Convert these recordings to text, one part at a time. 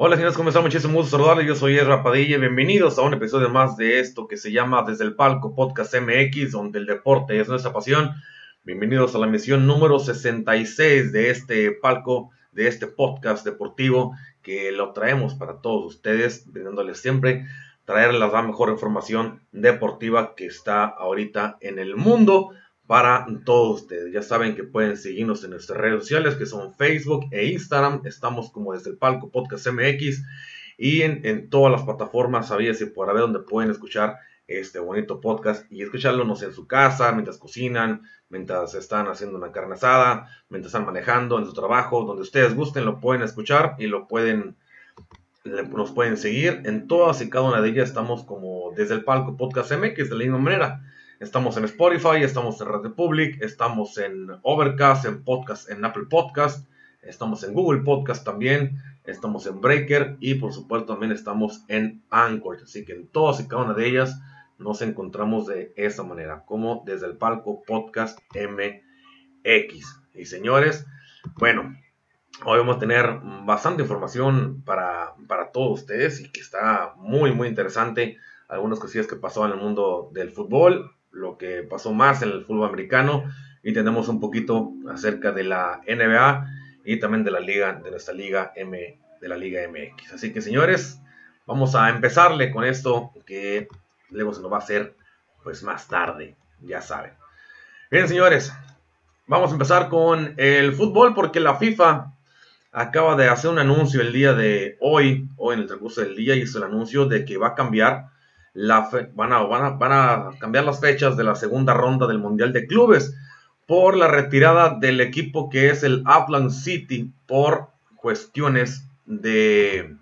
Hola señores, ¿cómo están? Muchísimo gusto saludarles. Yo soy Ezra Padilla. Bienvenidos a un episodio más de esto que se llama Desde el Palco Podcast MX, donde el deporte es nuestra pasión. Bienvenidos a la misión número 66 de este palco, de este podcast deportivo que lo traemos para todos ustedes, brindándoles siempre traerles la mejor información deportiva que está ahorita en el mundo para todos ustedes. Ya saben que pueden seguirnos en nuestras redes sociales que son Facebook e Instagram. Estamos como desde el palco Podcast MX y en, todas las plataformas, sabías y por haber donde pueden escuchar este bonito podcast y escucharlo no sé, en su casa, mientras cocinan, mientras están haciendo una carne asada, mientras están manejando en su trabajo, donde ustedes gusten, lo pueden escuchar y lo pueden nos pueden seguir en todas y cada una de ellas estamos como desde el palco podcast MX de la misma manera Estamos en Spotify, estamos en Radio Public, estamos en Overcast, en Podcast, en Apple Podcast, estamos en Google Podcast también, estamos en Breaker y por supuesto también estamos en Anchor. Así que en todas y cada una de ellas nos encontramos de esa manera, como desde el palco Podcast MX. Y señores, bueno, hoy vamos a tener bastante información para, para todos ustedes y que está muy, muy interesante. Algunas cosillas que pasó en el mundo del fútbol, lo que pasó más en el fútbol americano y tenemos un poquito acerca de la NBA y también de la liga, de nuestra liga M, de la liga MX. Así que señores, vamos a empezarle con esto que luego se nos va a hacer pues más tarde, ya saben. Bien señores, vamos a empezar con el fútbol porque la FIFA acaba de hacer un anuncio el día de hoy, o en el transcurso del día, hizo el anuncio de que va a cambiar van, a, van, a, cambiar las fechas de la segunda ronda del Mundial de Clubes por la retirada del equipo que es el Upland City por cuestiones de,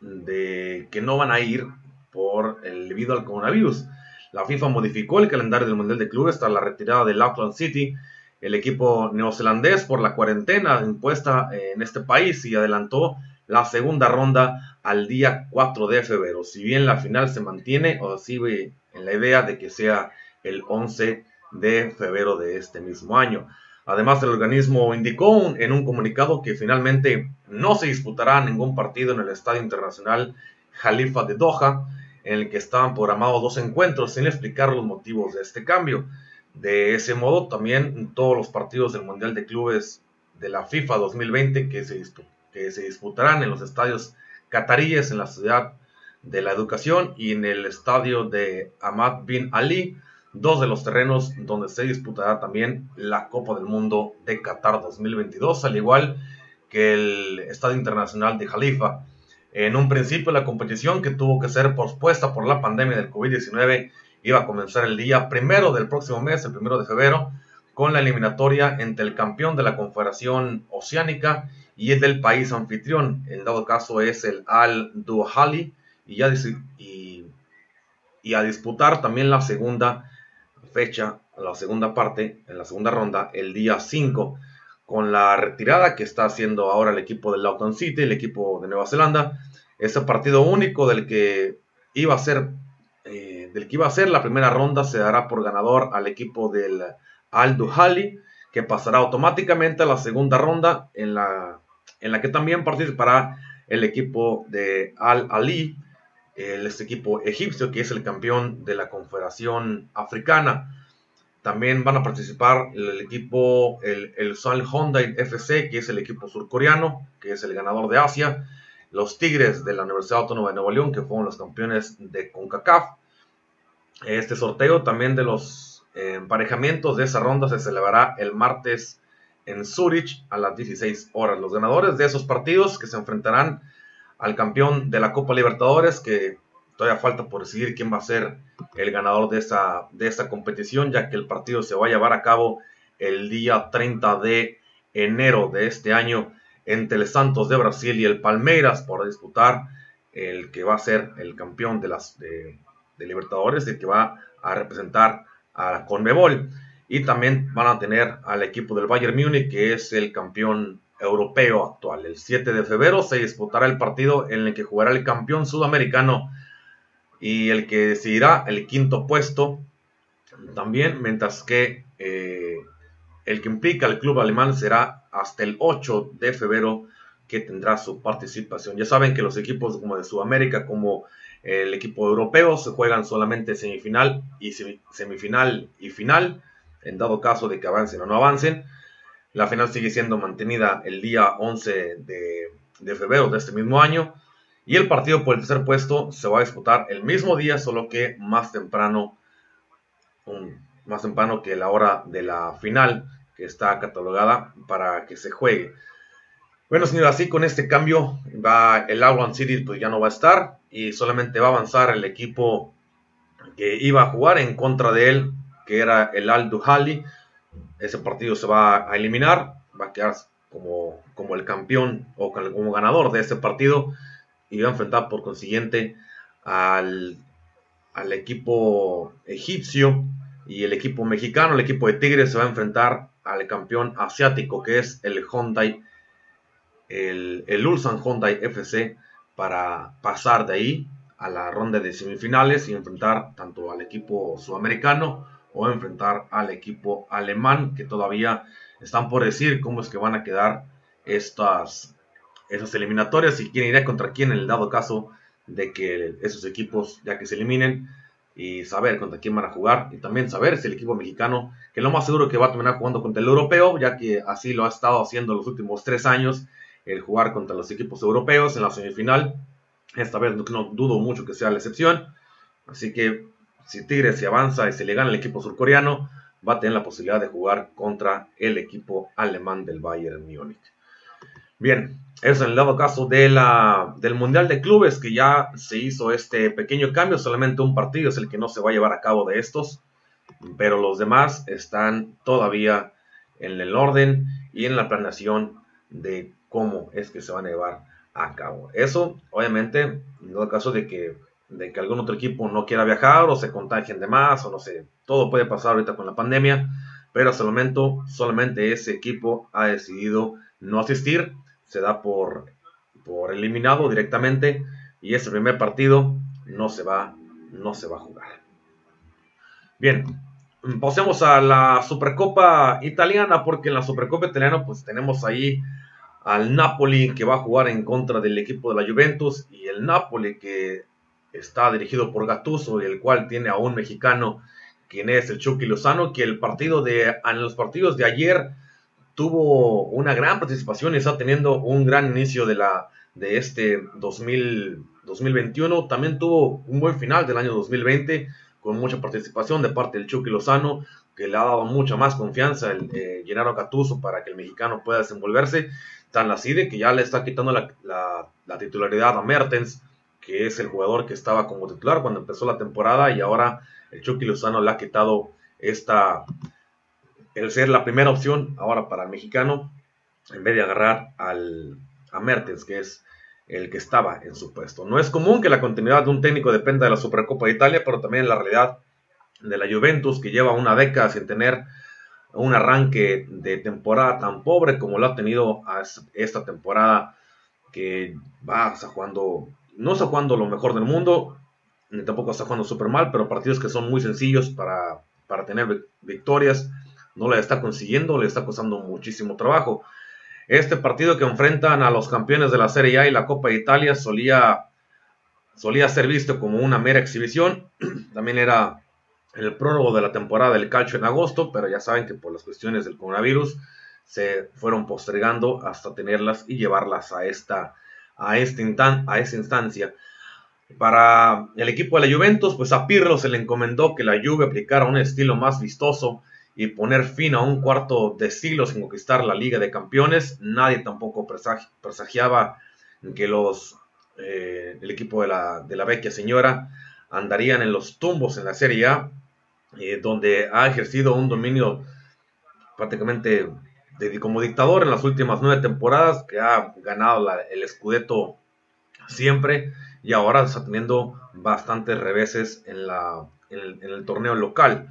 que no van a ir por el, debido al coronavirus. La FIFA modificó el calendario del Mundial de Clubes hasta la retirada del Auckland City, el equipo neozelandés, por la cuarentena impuesta en este país y adelantó la segunda ronda al día 4 de febrero. Si bien la final se mantiene o sigue en la idea de que sea el 11 de febrero de este mismo año. Además, el organismo indicó en un comunicado que finalmente no se disputará ningún partido en el Estadio Internacional Jalifa de Doha, en el que estaban programados dos encuentros, sin explicar los motivos de este cambio. De ese modo, también todos los partidos del Mundial de Clubes de la FIFA 2020 que se, que se disputarán en los estadios cataríes en la ciudad de la educación y en el estadio de Ahmad bin Ali, dos de los terrenos donde se disputará también la Copa del Mundo de Qatar 2022, al igual que el Estadio Internacional de Jalifa. En un principio la competición que tuvo que ser pospuesta por la pandemia del COVID-19 iba a comenzar el día primero del próximo mes, el primero de febrero, con la eliminatoria entre el campeón de la Confederación Oceánica y es del país anfitrión. En dado caso es el Al Duhali y, ya, y, y a disputar también la segunda fecha, la segunda parte, en la segunda ronda, el día 5, con la retirada que está haciendo ahora el equipo del Lawton City, el equipo de Nueva Zelanda. Ese partido único del que iba a ser, eh, del que iba a ser la primera ronda se dará por ganador al equipo del Al Duhali, que pasará automáticamente a la segunda ronda en la en la que también participará el equipo de Al Ali, este equipo egipcio que es el campeón de la Confederación Africana. También van a participar el equipo, el, el Honda Hyundai FC, que es el equipo surcoreano, que es el ganador de Asia. Los Tigres de la Universidad Autónoma de Nuevo León, que fueron los campeones de CONCACAF. Este sorteo también de los eh, emparejamientos de esa ronda se celebrará el martes en Zurich a las 16 horas. Los ganadores de esos partidos que se enfrentarán al campeón de la Copa Libertadores, que todavía falta por decidir quién va a ser el ganador de esta, de competición, ya que el partido se va a llevar a cabo el día 30 de enero de este año entre el Santos de Brasil y el Palmeiras por disputar el que va a ser el campeón de las de, Libertadores, el que va a representar a Conmebol. Y también van a tener al equipo del Bayern Múnich, que es el campeón europeo actual. El 7 de febrero se disputará el partido en el que jugará el campeón sudamericano y el que decidirá el quinto puesto también, mientras que eh, el que implica al club alemán será hasta el 8 de febrero que tendrá su participación. Ya saben que los equipos como de Sudamérica, como el equipo europeo, se juegan solamente semifinal y semifinal y final, en dado caso de que avancen o no avancen. La final sigue siendo mantenida el día 11 de, febrero de este mismo año. Y el partido por el tercer puesto se va a disputar el mismo día, solo que más temprano, más temprano que la hora de la final, que está catalogada para que se juegue. Bueno, señor, así con este cambio va el Auckland City pues ya no va a estar y solamente va a avanzar el equipo que iba a jugar en contra de él, que era el Al Duhali. Ese partido se va a eliminar, va a quedar como, como el campeón o como ganador de ese partido y va a enfrentar por consiguiente al, al equipo egipcio y el equipo mexicano, el equipo de Tigres se va a enfrentar al campeón asiático que es el Hyundai el, el Ulsan Hyundai FC para pasar de ahí a la ronda de semifinales y enfrentar tanto al equipo sudamericano o enfrentar al equipo alemán que todavía están por decir cómo es que van a quedar estas esas eliminatorias y quién irá contra quién en el dado caso de que esos equipos ya que se eliminen y saber contra quién van a jugar y también saber si el equipo mexicano que lo más seguro que va a terminar jugando contra el europeo ya que así lo ha estado haciendo los últimos tres años el jugar contra los equipos europeos en la semifinal. Esta vez no, dudo mucho que sea la excepción. Así que si Tigres se avanza y se le gana el equipo surcoreano, va a tener la posibilidad de jugar contra el equipo alemán del Bayern Múnich. Bien, eso en el dado caso del Mundial de Clubes, que ya se hizo este pequeño cambio, solamente un partido es el que no se va a llevar a cabo de estos, pero los demás están todavía en el orden y en la planeación de cómo es que se van a llevar a cabo. Eso, obviamente, en el caso de que, de que algún otro equipo no quiera viajar o se contagien de más o no sé, todo puede pasar ahorita con la pandemia, pero hasta el momento solamente ese equipo ha decidido no asistir, se da por, por eliminado directamente y ese primer partido no se va, no se va a jugar. Bien, pasemos a la Supercopa Italiana porque en la Supercopa Italiana pues tenemos ahí al Napoli que va a jugar en contra del equipo de la Juventus y el Napoli que está dirigido por Gattuso y el cual tiene a un mexicano quien es el Chucky Lozano que el partido de en los partidos de ayer tuvo una gran participación y está teniendo un gran inicio de la de este 2000, 2021 también tuvo un buen final del año 2020 con mucha participación de parte del Chucky Lozano que le ha dado mucha más confianza el eh, Gennaro Gattuso para que el mexicano pueda desenvolverse. Tan así de que ya le está quitando la, titularidad a Mertens, que es el jugador que estaba como titular cuando empezó la temporada y ahora el Chucky Lozano le ha quitado esta, el ser la primera opción ahora para el mexicano, en vez de agarrar al, a Mertens, que es el que estaba en su puesto. No es común que la continuidad de un técnico dependa de la Supercopa de Italia, pero también la realidad de la Juventus, que lleva una década sin tener un arranque de temporada tan pobre como lo ha tenido esta temporada que va jugando, no está jugando lo mejor del mundo, ni tampoco está jugando súper mal, pero partidos que son muy sencillos para, para tener victorias, no le está consiguiendo, le está costando muchísimo trabajo. Este partido que enfrentan a los campeones de la Serie A y la Copa de Italia solía, solía ser visto como una mera exhibición, también era el prólogo de la temporada del calcio en agosto, pero ya saben que por las cuestiones del coronavirus se fueron postergando hasta tenerlas y llevarlas a esta, a este a esta instancia. Para el equipo de la Juventus, pues a Pirlo se le encomendó que la Juve aplicara un estilo más vistoso y poner fin a un cuarto de siglo sin conquistar la Liga de Campeones. Nadie tampoco presagiaba que los, eh, el equipo de la, de la vecchia señora andarían en los tumbos en la Serie A eh, donde ha ejercido un dominio prácticamente como dictador en las últimas nueve temporadas, que ha ganado el Scudetto siempre, y ahora está teniendo bastantes reveses en el torneo local.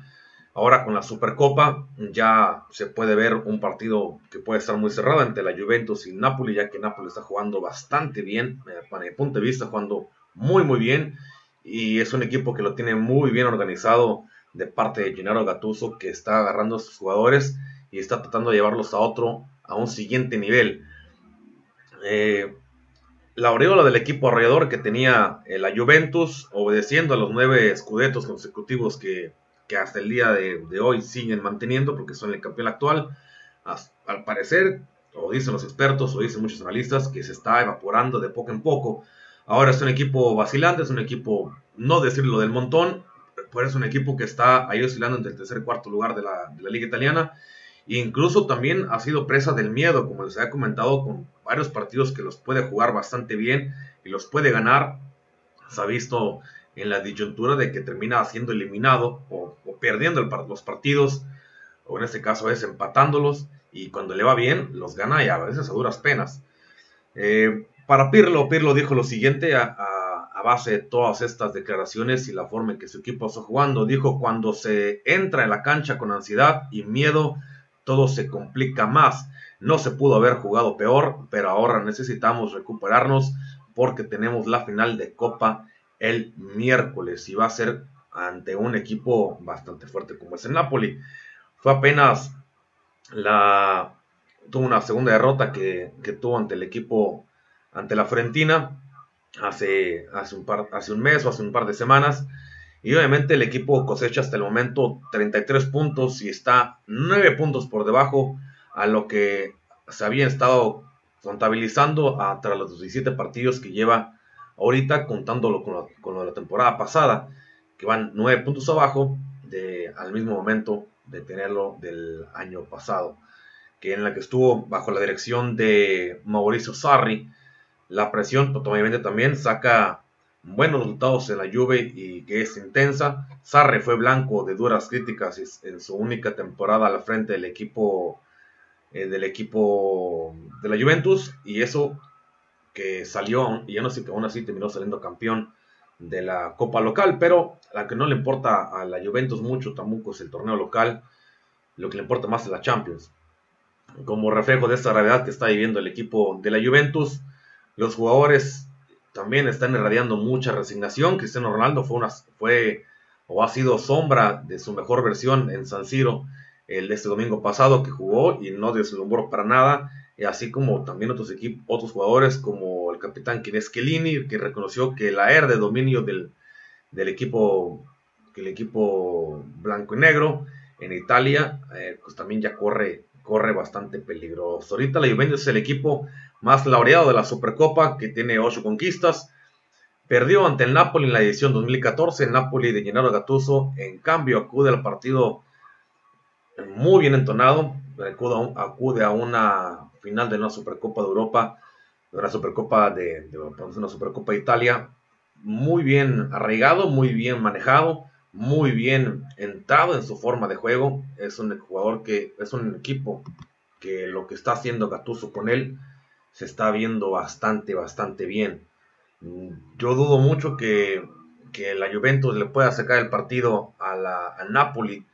Ahora con la Supercopa ya se puede ver un partido que puede estar muy cerrado entre la Juventus y Napoli, ya que Napoli está jugando bastante bien, eh, para mi punto de vista, jugando muy muy bien y es un equipo que lo tiene muy bien organizado de parte de Gennaro Gattuso que está agarrando a sus jugadores y está tratando de llevarlos a otro, a un siguiente nivel. Eh, la aureola del equipo alrededor que tenía eh, la Juventus, obedeciendo a los nueve escudetos consecutivos que que hasta el día de, hoy siguen manteniendo porque son el campeón actual. al parecer, o dicen los expertos, o dicen muchos analistas, que se está evaporando de poco en poco. Ahora es un equipo vacilante, es un equipo, no decirlo del montón, pero es un equipo que está ahí oscilando entre el tercer y cuarto lugar de la, de la liga italiana. Incluso también ha sido presa del miedo, como les había comentado, con varios partidos que los puede jugar bastante bien y los puede ganar. Se ha visto en la disyuntura de que termina siendo eliminado o, perdiendo los partidos, o en este caso es empatándolos, y cuando le va bien, los gana y a veces a duras penas. Eh, para Pirlo, Pirlo dijo lo siguiente a, a, base de todas estas declaraciones y la forma en que su equipo está jugando. Dijo, cuando se entra en la cancha con ansiedad y miedo, todo se complica más. No se pudo haber jugado peor, pero ahora necesitamos recuperarnos porque tenemos la final de Copa el miércoles y va a ser ante un equipo bastante fuerte como es el Napoli. Fue apenas la tuvo una segunda derrota que, tuvo ante el equipo ante la Fiorentina hace, hace, un hace un mes o hace un par de semanas. Y obviamente el equipo cosecha hasta el momento 33 puntos y está 9 puntos por debajo a lo que se había estado contabilizando tras los 17 partidos que lleva ahorita contándolo con, con lo de la temporada pasada, que van nueve puntos abajo de, al mismo momento de tenerlo del año pasado, que en la que estuvo bajo la dirección de Mauricio Sarri, la presión pues, también saca buenos resultados en la Juve y que es intensa. Sarri fue blanco de duras críticas en su única temporada al frente del equipo eh, del equipo de la Juventus y eso que salió, y sé que aún así terminó saliendo campeón de la Copa Local, pero la que no le importa a la Juventus mucho tampoco es el torneo local, lo que le importa más es la Champions. Como reflejo de esta realidad que está viviendo el equipo de la Juventus, los jugadores también están irradiando mucha resignación. Cristiano Ronaldo fue, una, fue o ha sido sombra de su mejor versión en San Siro el este domingo pasado que jugó y no deslumbró para nada así como también otros equipos, otros jugadores como el capitán Kines Chiellini, que reconoció que la era de dominio del, equipo, que el equipo blanco y negro en Italia, eh, pues también ya corre, corre bastante peligroso. Ahorita la Juventus es el equipo más laureado de la Supercopa, que tiene 8 conquistas. Perdió ante el Napoli en la edición 2014, el Napoli de Gennaro Gattuso, en cambio acude al partido muy bien entonado, acude a una final de una Supercopa de Europa, de una Supercopa de, una Supercopa de Italia, muy bien arraigado, muy bien manejado, muy bien entrado en su forma de juego. Es un jugador que es un equipo que lo que está haciendo Gattuso con él se está viendo bastante, bastante bien. Yo dudo mucho que, que la Juventus le pueda sacar el partido a la a Napoli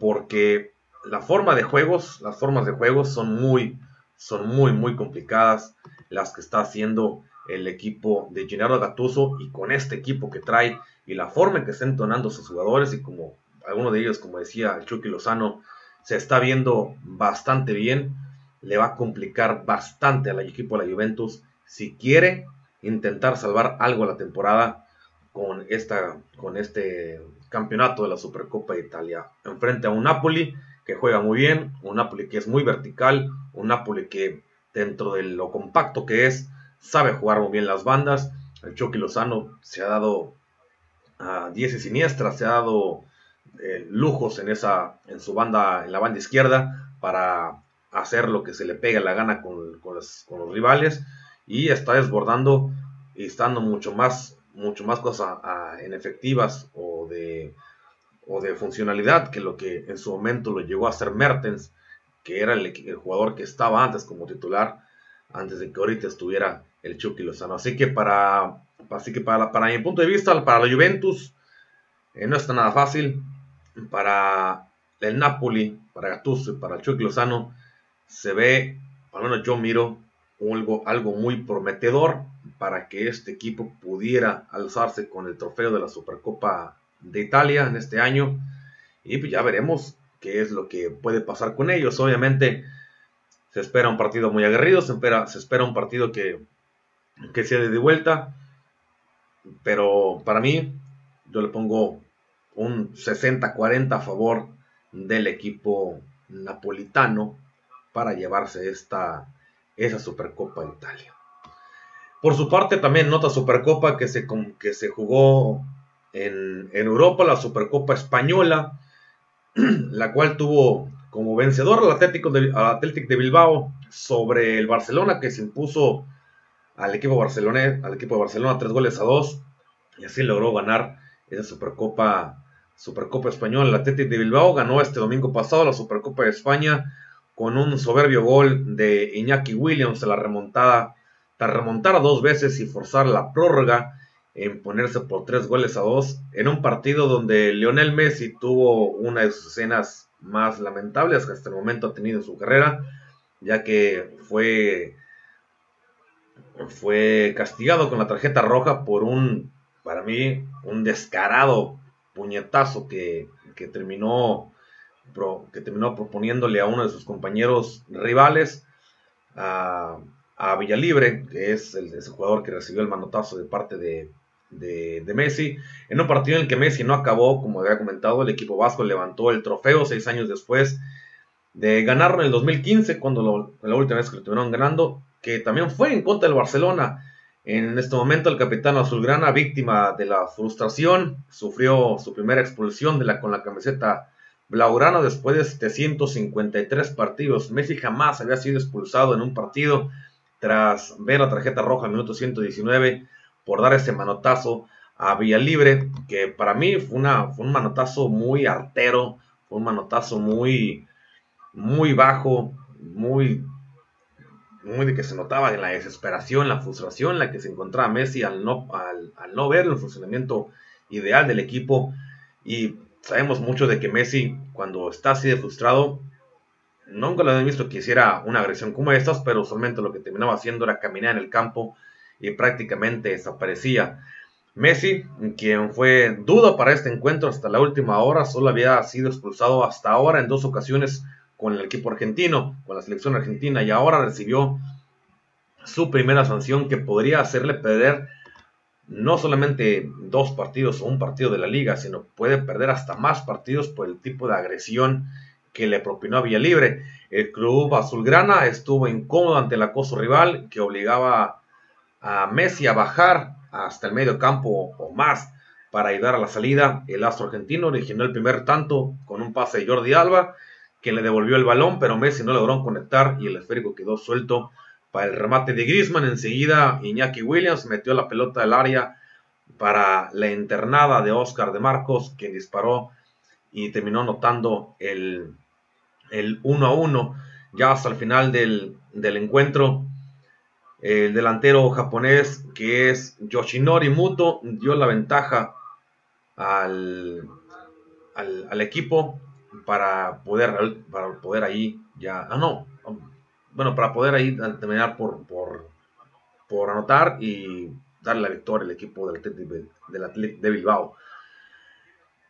porque la forma de juegos, las formas de juegos son muy, son muy, muy complicadas las que está haciendo el equipo de Gennaro Gattuso y con este equipo que trae y la forma en que está entonando sus jugadores y como alguno de ellos, como decía Chucky Lozano, se está viendo bastante bien, le va a complicar bastante al equipo de la Juventus si quiere intentar salvar algo la temporada con, esta, con este campeonato de la Supercopa de Italia. Enfrente a un Napoli que juega muy bien, un Napoli que es muy vertical, un Napoli que dentro de lo compacto que es, sabe jugar muy bien las bandas. El Chucky Lozano se ha dado a 10 y siniestras, se ha dado eh, lujos en, esa, en su banda, en la banda izquierda, para hacer lo que se le pega la gana con, los, rivales y está desbordando y estando mucho más, mucho más cosas en efectivas o de o de funcionalidad que lo que en su momento lo llegó a ser Mertens, que era el, jugador que estaba antes como titular, antes de que ahorita estuviera el Chucky Lozano. Así que para, Así que para, para mi punto de vista, para la Juventus, eh, no está nada fácil. Para el Napoli, para Gattuso y para el Chucky Lozano, se ve, al menos yo miro, algo, algo muy prometedor para que este equipo pudiera alzarse con el trofeo de la Supercopa de Italia en este año. Y pues ya veremos qué es lo que puede pasar con ellos. Obviamente se espera un partido muy aguerrido, se espera, se espera un partido que, que sea de vuelta. Pero para mí, yo le pongo un 60-40 a favor del equipo napolitano para llevarse esta, esa Supercopa de Italia. Por su parte, también nota Supercopa que se, que se jugó en, Europa, la Supercopa Española, la cual tuvo como vencedor al Atlético de, Atlético de Bilbao sobre el Barcelona, que se impuso al equipo, al equipo de Barcelona tres goles a dos, y así logró ganar esa Supercopa, Supercopa Española. El Atlético de Bilbao ganó este domingo pasado la Supercopa de España con un soberbio gol de Iñaki Williams en la remontada, tras remontar dos veces y forzar la prórroga en ponerse por tres goles a dos en un partido donde Lionel Messi tuvo una de sus escenas más lamentables que hasta el momento ha tenido en su carrera, ya que fue, fue castigado con la tarjeta roja por un, para mí, un descarado puñetazo que, que terminó que terminó proponiéndole a uno de sus compañeros rivales, a, Villalibre, que es el, ese jugador que recibió el manotazo de parte de, de, Messi, en un partido en el que Messi no acabó, como había comentado, el equipo vasco levantó el trofeo seis años después de ganarlo en el 2015, cuando la última vez que lo estuvieron ganando, que también fue en contra del Barcelona. En este momento el capitán azulgrana, víctima de la frustración, sufrió su primera expulsión con la camiseta blaugrana después de 753 partidos. Messi jamás había sido expulsado en un partido tras ver la tarjeta roja al minuto 119 por dar ese manotazo a Villalibre, que para mí fue, una, fue un manotazo muy artero, fue un manotazo muy, muy bajo, muy, muy de que se notaba en la desesperación, la frustración en la que se encontraba Messi al no, al no ver el funcionamiento ideal del equipo. Y sabemos mucho de que Messi, cuando está así de frustrado, nunca lo he visto que hiciera una agresión como estas, pero solamente lo que terminaba haciendo era caminar en el campo y prácticamente desaparecía. Messi, quien fue duda para este encuentro hasta la última hora, solo había sido expulsado hasta ahora en dos ocasiones con el equipo argentino, con la selección argentina, y ahora recibió su primera sanción que podría hacerle perder no solamente dos partidos o un partido de la liga, sino puede perder hasta más partidos por el tipo de agresión que le propinó a Villalibre. El club azulgrana estuvo incómodo ante el acoso rival que obligaba a Messi a bajar hasta el medio campo o más para ayudar a la salida. El astro argentino originó el primer tanto con un pase de Jordi Alba, que le devolvió el balón, pero Messi no logró conectar y el esférico quedó suelto para el remate de Griezmann. Enseguida Iñaki Williams metió la pelota al área para la internada de Oscar de Marcos, que disparó y terminó anotando el, el 1 a 1. Ya hasta el final del, del encuentro, el delantero japonés que es Yoshinori Muto dio la ventaja al, al, equipo para poder, para poder ahí ya. Ah, no. Bueno, para poder ahí terminar por, por, por anotar y darle la victoria al equipo del Atlético de Bilbao.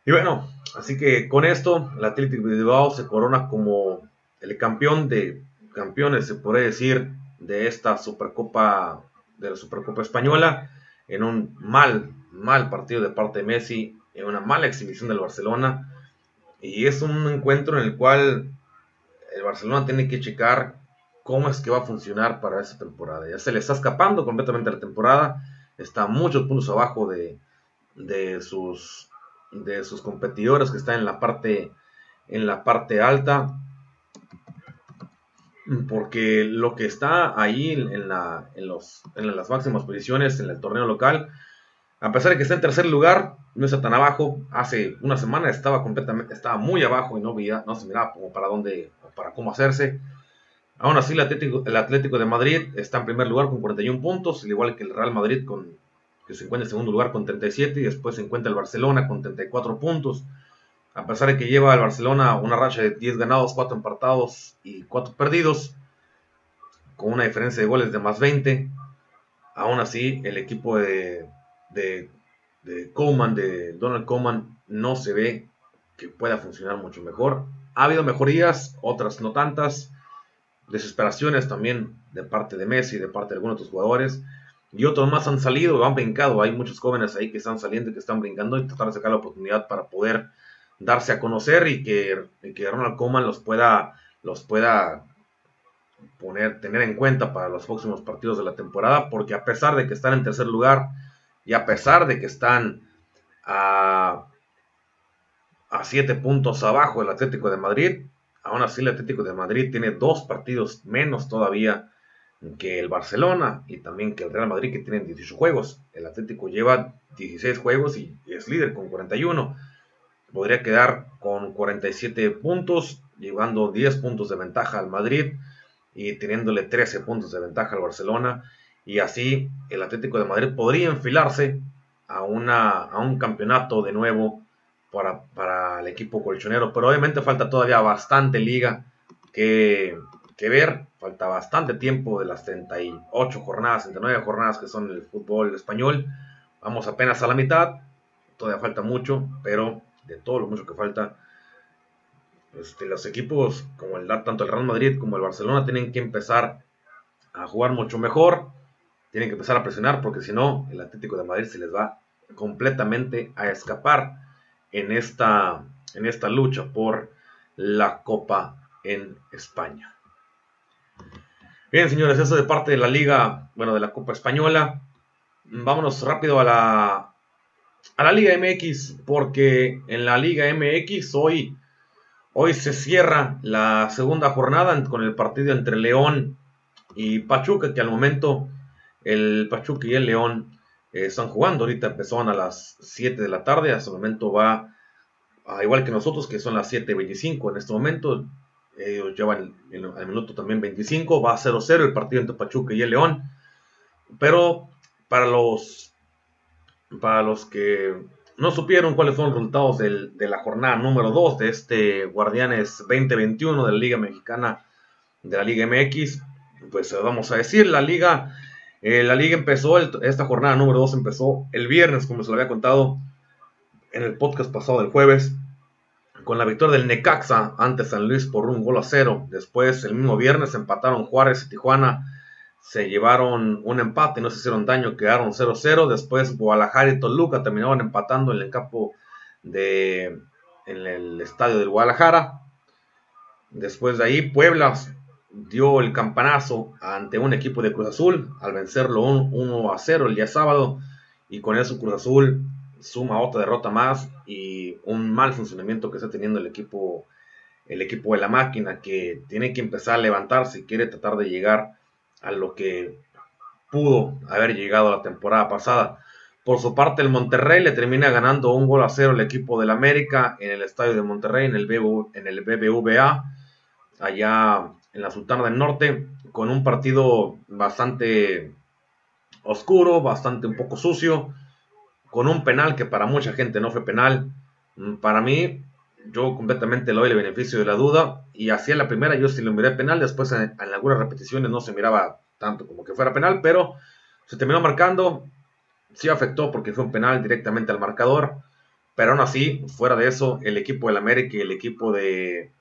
Y bueno, así que con esto, el Atlético de Bilbao se corona como el campeón de campeones, se puede decir, de esta Supercopa, de la Supercopa Española, en un mal, mal partido de parte de Messi, en una mala exhibición del Barcelona. Y es un encuentro en el cual el Barcelona tiene que checar cómo es que va a funcionar para esta temporada. Ya se le está escapando completamente la temporada, está muchos puntos abajo de, de, sus, de sus competidores que están en la parte, en la parte alta porque lo que está ahí en, la, en, los, en las máximas posiciones en el torneo local, a pesar de que está en tercer lugar, no está tan abajo. Hace una semana estaba completamente, estaba muy abajo y no, veía, no se miraba como para dónde o para cómo hacerse. Aún así, el Atlético, de Madrid está en primer lugar con 41 puntos, al igual que el Real Madrid que se encuentra en segundo lugar con 37 y después se encuentra el Barcelona con 34 puntos. A pesar de que lleva el Barcelona una racha de 10 ganados, 4 empatados y 4 perdidos, con una diferencia de goles de más 20, aún así el equipo de, de, de Coleman, de Donald Coleman, no se ve que pueda funcionar mucho mejor. Ha habido mejorías, otras no tantas, desesperaciones también de parte de Messi, de parte de algunos otros jugadores, y otros más han salido, han brincado. Hay muchos jóvenes ahí que están saliendo y que están brincando y tratar de sacar la oportunidad para poder darse a conocer y que, que Ronald Koeman los pueda, los pueda poner, tener en cuenta para los próximos partidos de la temporada, porque a pesar de que están en tercer lugar y a pesar de que están a, a siete puntos abajo del Atlético de Madrid, aún así el Atlético de Madrid tiene dos partidos menos todavía que el Barcelona y también que el Real Madrid que tienen 18 juegos. El Atlético lleva 16 juegos y es líder con 41. Podría quedar con 47 puntos, llevando 10 puntos de ventaja al Madrid y teniéndole 13 puntos de ventaja al Barcelona. Y así el Atlético de Madrid podría enfilarse a, una, a un campeonato de nuevo para, para el equipo colchonero. Pero obviamente falta todavía bastante liga que, que ver. Falta bastante tiempo de las 38 jornadas, 39 jornadas que son el fútbol español. Vamos apenas a la mitad. Todavía falta mucho, pero de todo lo mucho que falta, este, los equipos como el tanto el Real Madrid como el Barcelona tienen que empezar a jugar mucho mejor, tienen que empezar a presionar porque si no el Atlético de Madrid se les va completamente a escapar en esta, en esta lucha por la Copa en España. Bien, señores, eso de parte de la Liga, bueno, de la Copa Española. Vámonos rápido a la, a la Liga MX, porque en la Liga MX hoy, hoy se cierra la segunda jornada con el partido entre León y Pachuca, que al momento el Pachuca y el León eh, están jugando. Ahorita empezaron a las 7 de la tarde, hasta el momento va, a, igual que nosotros, que son las 7.25 en este momento. Ellos llevan al minuto también 25, va a 0-0 el partido entre Pachuca y el León. Pero para los para los que no supieron cuáles son los resultados de la jornada número 2 de este Guardianes 2021 de la Liga Mexicana de la Liga MX, pues vamos a decir, la liga, eh, la liga empezó, esta jornada número 2 empezó el viernes, como se lo había contado en el podcast pasado del jueves, con la victoria del Necaxa ante San Luis por un gol a cero. Después, el mismo viernes, empataron Juárez y Tijuana se llevaron un empate, no se hicieron daño, quedaron 0-0. Después Guadalajara y Toluca terminaron empatando en el campo de en el estadio del Guadalajara. Después de ahí Puebla dio el campanazo ante un equipo de Cruz Azul al vencerlo 1 a 0 el día sábado y con eso Cruz Azul suma otra derrota más y un mal funcionamiento que está teniendo el equipo el equipo de la máquina que tiene que empezar a levantarse y quiere tratar de llegar a lo que pudo haber llegado la temporada pasada. Por su parte, el Monterrey le termina ganando un gol a cero al equipo del América en el estadio de Monterrey, en el, en el BBVA, allá en la Sultana del Norte, con un partido bastante oscuro, bastante un poco sucio, con un penal que para mucha gente no fue penal. Mm, para mí, yo completamente le doy el beneficio de la duda y hacía la primera yo sí lo miré penal, después en, algunas repeticiones no se miraba tanto como que fuera penal, pero se terminó marcando, sí afectó porque fue un penal directamente al marcador, pero aún así, fuera de eso, el equipo del América y el equipo de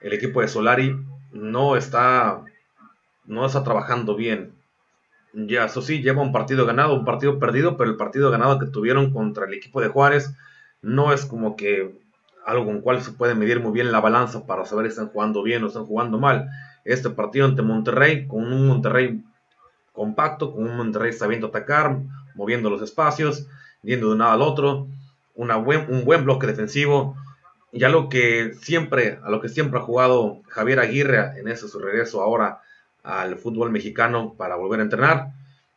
el equipo de Solari no está no está trabajando bien. Ya, eso sí, lleva un partido ganado, un partido perdido, pero el partido ganado que tuvieron contra el equipo de Juárez no es como que algo con cual se puede medir muy bien la balanza para saber si están jugando bien o están jugando mal. Este partido ante Monterrey, con un Monterrey compacto, con un Monterrey sabiendo atacar, moviendo los espacios, yendo de un lado al otro, un buen bloque defensivo, y lo que siempre, a lo que siempre ha jugado Javier Aguirre en ese su regreso ahora al fútbol mexicano para volver a entrenar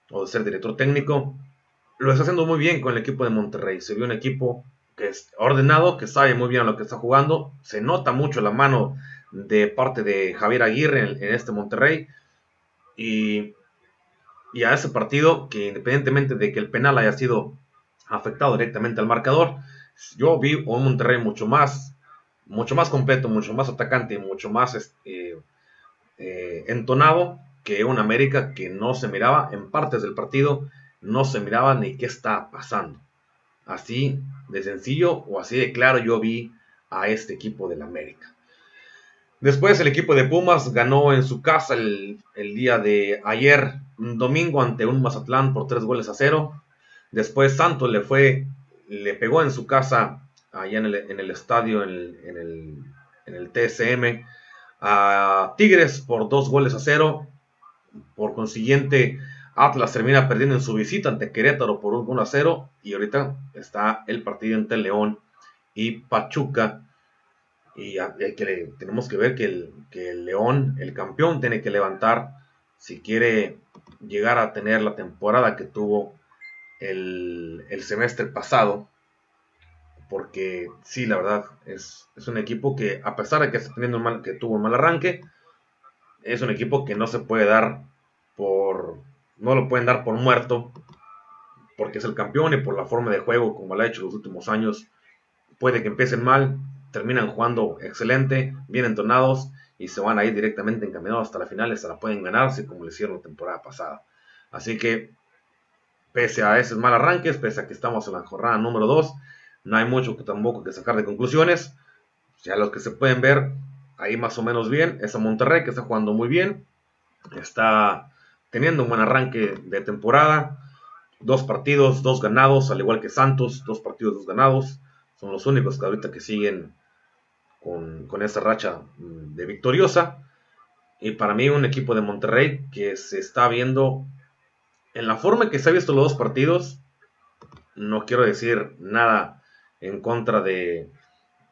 o ser director técnico, lo está haciendo muy bien con el equipo de Monterrey. Se vio un equipo que es ordenado, que sabe muy bien lo que está jugando. Se nota mucho la mano de parte de Javier Aguirre en, este Monterrey. Y y a ese partido que independientemente de que el penal haya sido afectado directamente al marcador, yo vi un Monterrey mucho más, mucho más completo, mucho más atacante, mucho más este, eh, entonado que un América que no se miraba en partes del partido, no se miraba ni qué está pasando. Así de sencillo o así de claro yo vi a este equipo del América. Después el equipo de Pumas ganó en su casa el, día de ayer, domingo, ante un Mazatlán por tres goles a cero. Después Santos le fue, le pegó en su casa, allá en el, estadio, en el, TSM, a Tigres por dos goles a cero. Por consiguiente, Atlas termina perdiendo en su visita ante Querétaro por un 1 a 0. Y ahorita está el partido entre León y Pachuca y tenemos que ver que el, León, el campeón, tiene que levantar si quiere llegar a tener la temporada que tuvo el, semestre pasado. Porque sí, la verdad, es, un equipo que, a pesar de que, está teniendo mal, que tuvo un mal arranque, es un equipo que no se puede dar por. No lo pueden dar por muerto. Porque es el campeón y por la forma de juego, como lo ha hecho los últimos años. Puede que empiecen mal, terminan jugando excelente, bien entonados y se van a ir directamente encaminados hasta la final, se la pueden ganarse como lo hicieron la temporada pasada. Así que, pese a esos mal arranques, pese a que estamos en la jornada número 2, no hay mucho que tampoco que sacar de conclusiones. Ya los que se pueden ver ahí más o menos bien es a Monterrey que está jugando muy bien, está teniendo un buen arranque de temporada, dos partidos, dos ganados, al igual que Santos, dos partidos, dos ganados, son los únicos que ahorita que siguen con, con esa racha mm, de victoriosa. Y para mí un equipo de Monterrey que se está viendo en la forma que se ha visto los dos partidos. No quiero decir nada en contra de,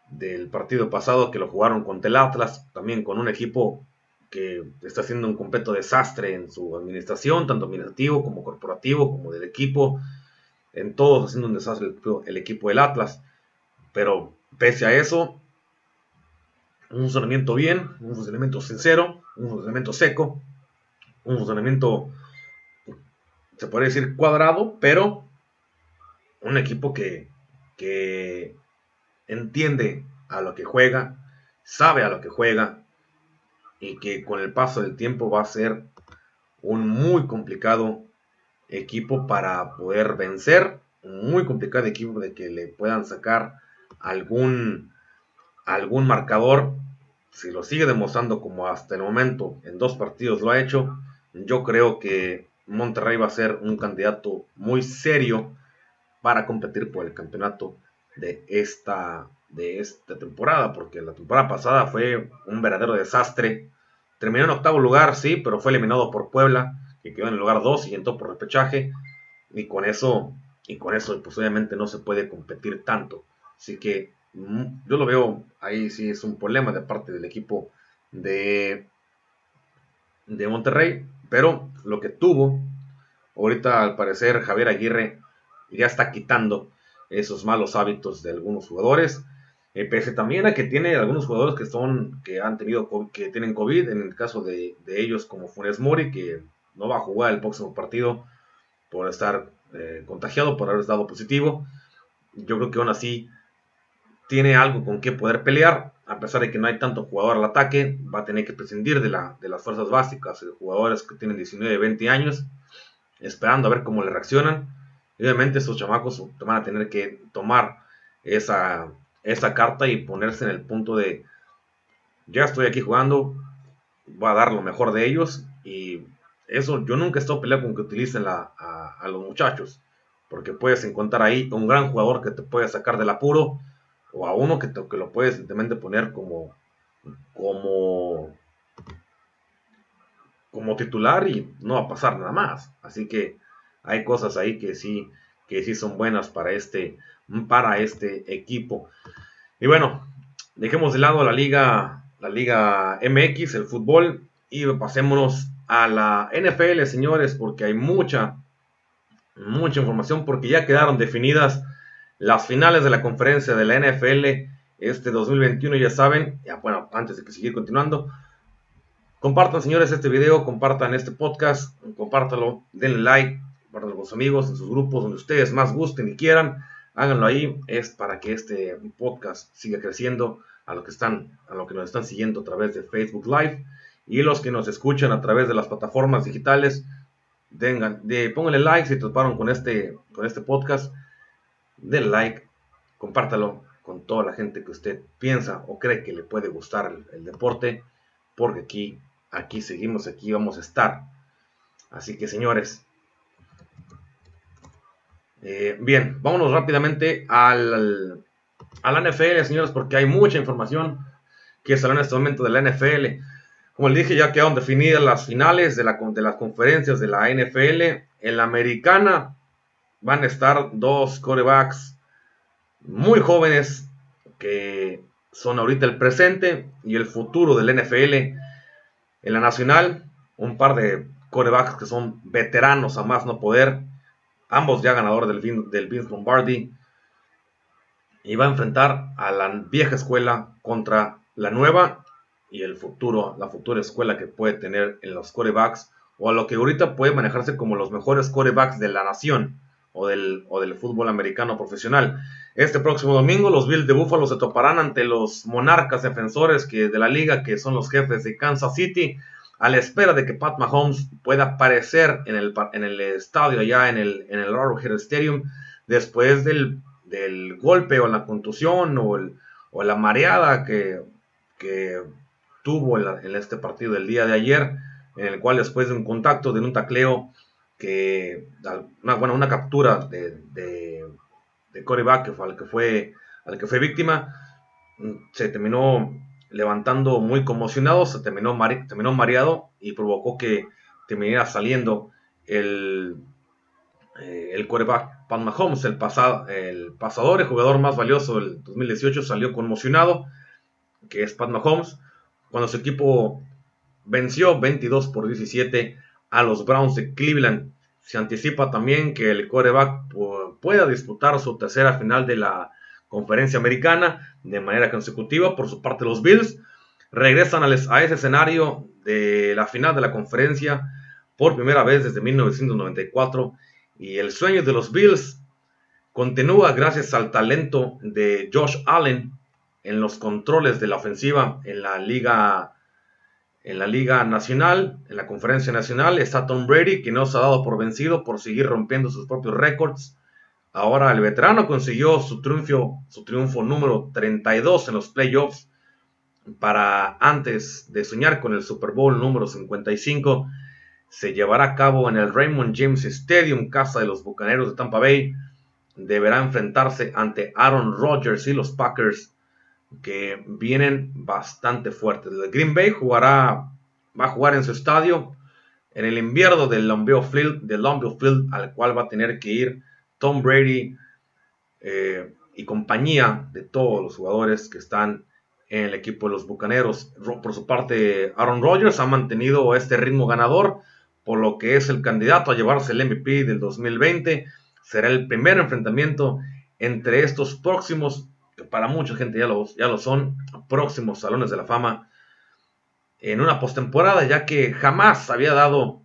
del partido pasado que lo jugaron contra el Atlas, también con un equipo que está haciendo un completo desastre en su administración, tanto administrativo como corporativo, como del equipo, en todo haciendo un desastre el, el equipo del Atlas. Pero pese a eso, un funcionamiento bien, un funcionamiento sincero, un funcionamiento seco, un funcionamiento, se puede decir cuadrado, pero un equipo que, que entiende a lo que juega, sabe a lo que juega y que con el paso del tiempo va a ser un muy complicado equipo para poder vencer, un muy complicado equipo de que le puedan sacar algún algún marcador, si lo sigue demostrando como hasta el momento en dos partidos lo ha hecho, yo creo que Monterrey va a ser un candidato muy serio para competir por el campeonato de esta, de esta temporada, porque la temporada pasada fue un verdadero desastre. Terminó en octavo lugar, sí, pero fue eliminado por Puebla, que quedó en el lugar 2 y entró por repechaje. Y con eso, y con eso, pues obviamente no se puede competir tanto. Así que yo lo veo ahí sí es un problema de parte del equipo de, de Monterrey, pero lo que tuvo, ahorita al parecer Javier Aguirre ya está quitando esos malos hábitos de algunos jugadores. Eh, pese también a que tiene algunos jugadores que son que han tenido que tienen COVID, en el caso de, ellos como Funes Mori, que no va a jugar el próximo partido por estar eh, contagiado, por haber estado positivo. Yo creo que aún así tiene algo con que poder pelear, a pesar de que no hay tanto jugador al ataque, va a tener que prescindir de, la, de las fuerzas básicas, de jugadores que tienen 19, 20 años, esperando a ver cómo le reaccionan. Y obviamente esos chamacos van a tener que tomar esa, carta y ponerse en el punto de, ya estoy aquí jugando, voy a dar lo mejor de ellos y eso yo nunca he estado peleando con que utilicen a, a, los muchachos, porque puedes encontrar ahí un gran jugador que te puede sacar del apuro o a uno que, lo puedes simplemente poner como titular y no va a pasar nada más. Así que hay cosas ahí que sí, que sí son buenas para este, para este equipo. Y bueno, dejemos de lado la liga, la liga MX, el fútbol, y pasémonos a la NFL, señores, porque hay mucha, mucha información, porque ya quedaron definidas las finales de la conferencia de la NFL este 2021, ya saben, bueno, antes de que seguir continuando, Compartan, señores, este video, compartan este podcast, compártalo, denle like, compártanlo con sus amigos, en sus grupos, donde ustedes más gusten y quieran. Háganlo ahí, es para que este podcast siga creciendo a lo que están, a lo que nos están siguiendo a través de Facebook Live y los que nos escuchan a través de las plataformas digitales. Pónganle like si toparon con este, con este podcast. Denle like, compártalo con toda la gente que usted piensa o cree que le puede gustar el, deporte, porque aquí, aquí seguimos, aquí vamos a estar. Así que señores, eh, bien, vámonos rápidamente al, a NFL, señores, porque hay mucha información que sale en este momento de la NFL. Como les dije, ya quedaron definidas las finales de, la, de las conferencias de la NFL. En la americana van a estar dos corebacks muy jóvenes que son ahorita el presente y el futuro del NFL. En la nacional, un par de corebacks que son veteranos a más no poder. Ambos ya ganadores del, Vince Lombardi y va a enfrentar a la vieja escuela contra la nueva y el futuro, la futura escuela que puede tener en los corebacks o a lo que ahorita puede manejarse como los mejores corebacks de la nación o del, o del fútbol americano profesional. Este próximo domingo los Bills de Buffalo se toparán ante los monarcas defensores que, de la liga que son los jefes de Kansas City a la espera de que Pat Mahomes pueda aparecer en el, en el estadio allá en el, en el Stadium después del del golpe o la contusión o, la mareada que, tuvo en, este partido del día de ayer, en el cual después de un contacto, de un tacleo, que una, una captura de, de, Corey al que fue, al que fue víctima, se terminó levantando muy conmocionado, se terminó, terminó mareado y provocó que terminara saliendo el, eh, el Pat Mahomes, el, pasado, el pasador, el jugador más valioso del 2018, salió conmocionado, que es Pat Mahomes, cuando su equipo venció 22 por 17 a los Browns de Cleveland. Se anticipa también que el quarterback pueda disputar su tercera final de la conferencia americana de manera consecutiva. Por su parte, los Bills regresan a ese escenario de la final de la conferencia por primera vez desde 1994 y el sueño de los Bills continúa gracias al talento de Josh Allen en los controles de la ofensiva en la liga en la liga nacional, en la conferencia nacional está Tom Brady que no se ha dado por vencido por seguir rompiendo sus propios récords. Ahora el veterano consiguió su triunfo, su triunfo número 32 en los playoffs para antes de soñar con el Super Bowl número 55 se llevará a cabo en el Raymond James Stadium, casa de los Bucaneros de Tampa Bay. Deberá enfrentarse ante Aaron Rodgers y los Packers, que vienen bastante fuertes. El Green Bay jugará, va a jugar en su estadio en el invierno del Lambeau Field, del Field, al cual va a tener que ir Tom Brady eh, y compañía de todos los jugadores que están en el equipo de los Bucaneros. Por su parte, Aaron Rodgers ha mantenido este ritmo ganador por lo que es el candidato a llevarse el MVP del 2020. Será el primer enfrentamiento entre estos próximos, para mucha gente ya lo, ya son, próximos salones de la fama en una postemporada, ya que jamás había dado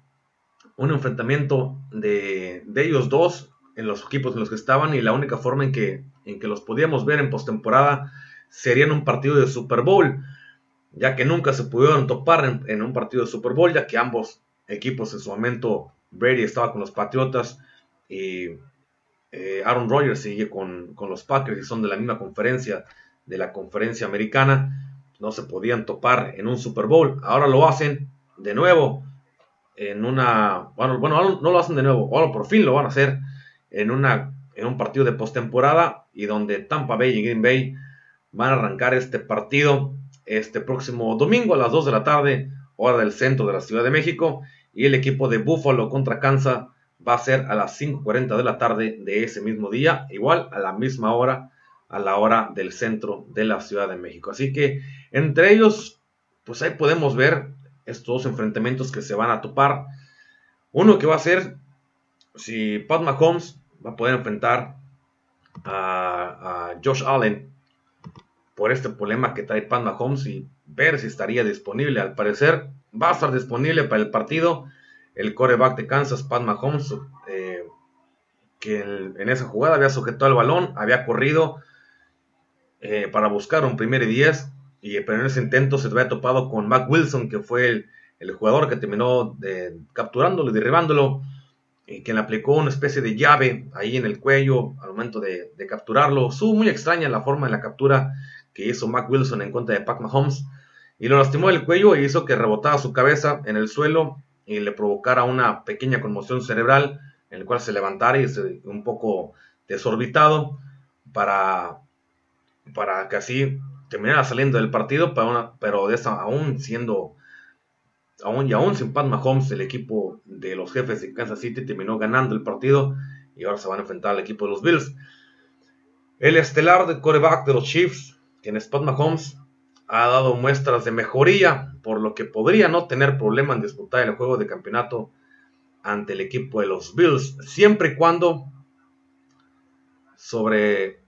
un enfrentamiento de, ellos dos en los equipos en los que estaban y la única forma en que, en que los podíamos ver en postemporada sería en un partido de Super Bowl, ya que nunca se pudieron topar en, en un partido de Super Bowl, ya que ambos equipos en su momento. Brady estaba con los Patriotas y eh, Aaron Rodgers sigue con, los Packers y son de la misma conferencia, de la conferencia americana. No se podían topar en un Super Bowl. Ahora lo hacen de nuevo en una. Bueno, bueno no lo hacen de nuevo. Ahora por fin lo van a hacer en, una, en un partido de postemporada y donde Tampa Bay y Green Bay van a arrancar este partido este próximo domingo a las 2 de la tarde hora del centro de la Ciudad de México, y el equipo de Buffalo contra Kansas va a ser a las 5.40 de la tarde de ese mismo día, igual a la misma hora, a la hora del centro de la Ciudad de México. Así que entre ellos, pues ahí podemos ver estos enfrentamientos que se van a topar. Uno que va a ser si Pat Mahomes va a poder enfrentar a, a Josh Allen por este problema que trae Pat Mahomes y ver si estaría disponible. Al parecer va a estar disponible para el partido el coreback de Kansas, Pat Mahomes, eh, que en, esa jugada había sujetado el balón, había corrido eh, para buscar un primer y diez, y, pero en ese intento se había topado con Mac Wilson, que fue el, jugador que terminó capturándolo y derribándolo, y que le aplicó una especie de llave ahí en el cuello al momento de, capturarlo. Estuvo muy extraña la forma de la captura que hizo Mac Wilson en contra de Pat Mahomes y lo lastimó el cuello e hizo que rebotara su cabeza en el suelo y le provocara una pequeña conmoción cerebral en el cual se levantara y se, un poco desorbitado para, para que así terminara saliendo del partido, pero, pero de aún siendo, aún y aún sin Pat Mahomes, el equipo de los jefes de Kansas City terminó ganando el partido y ahora se van a enfrentar al equipo de los Bills. El estelar de coreback de los Chiefs, quien es Pat Mahomes, ha dado muestras de mejoría, por lo que podría no tener problema en disputar el juego de campeonato ante el equipo de los Bills, siempre y cuando sobre,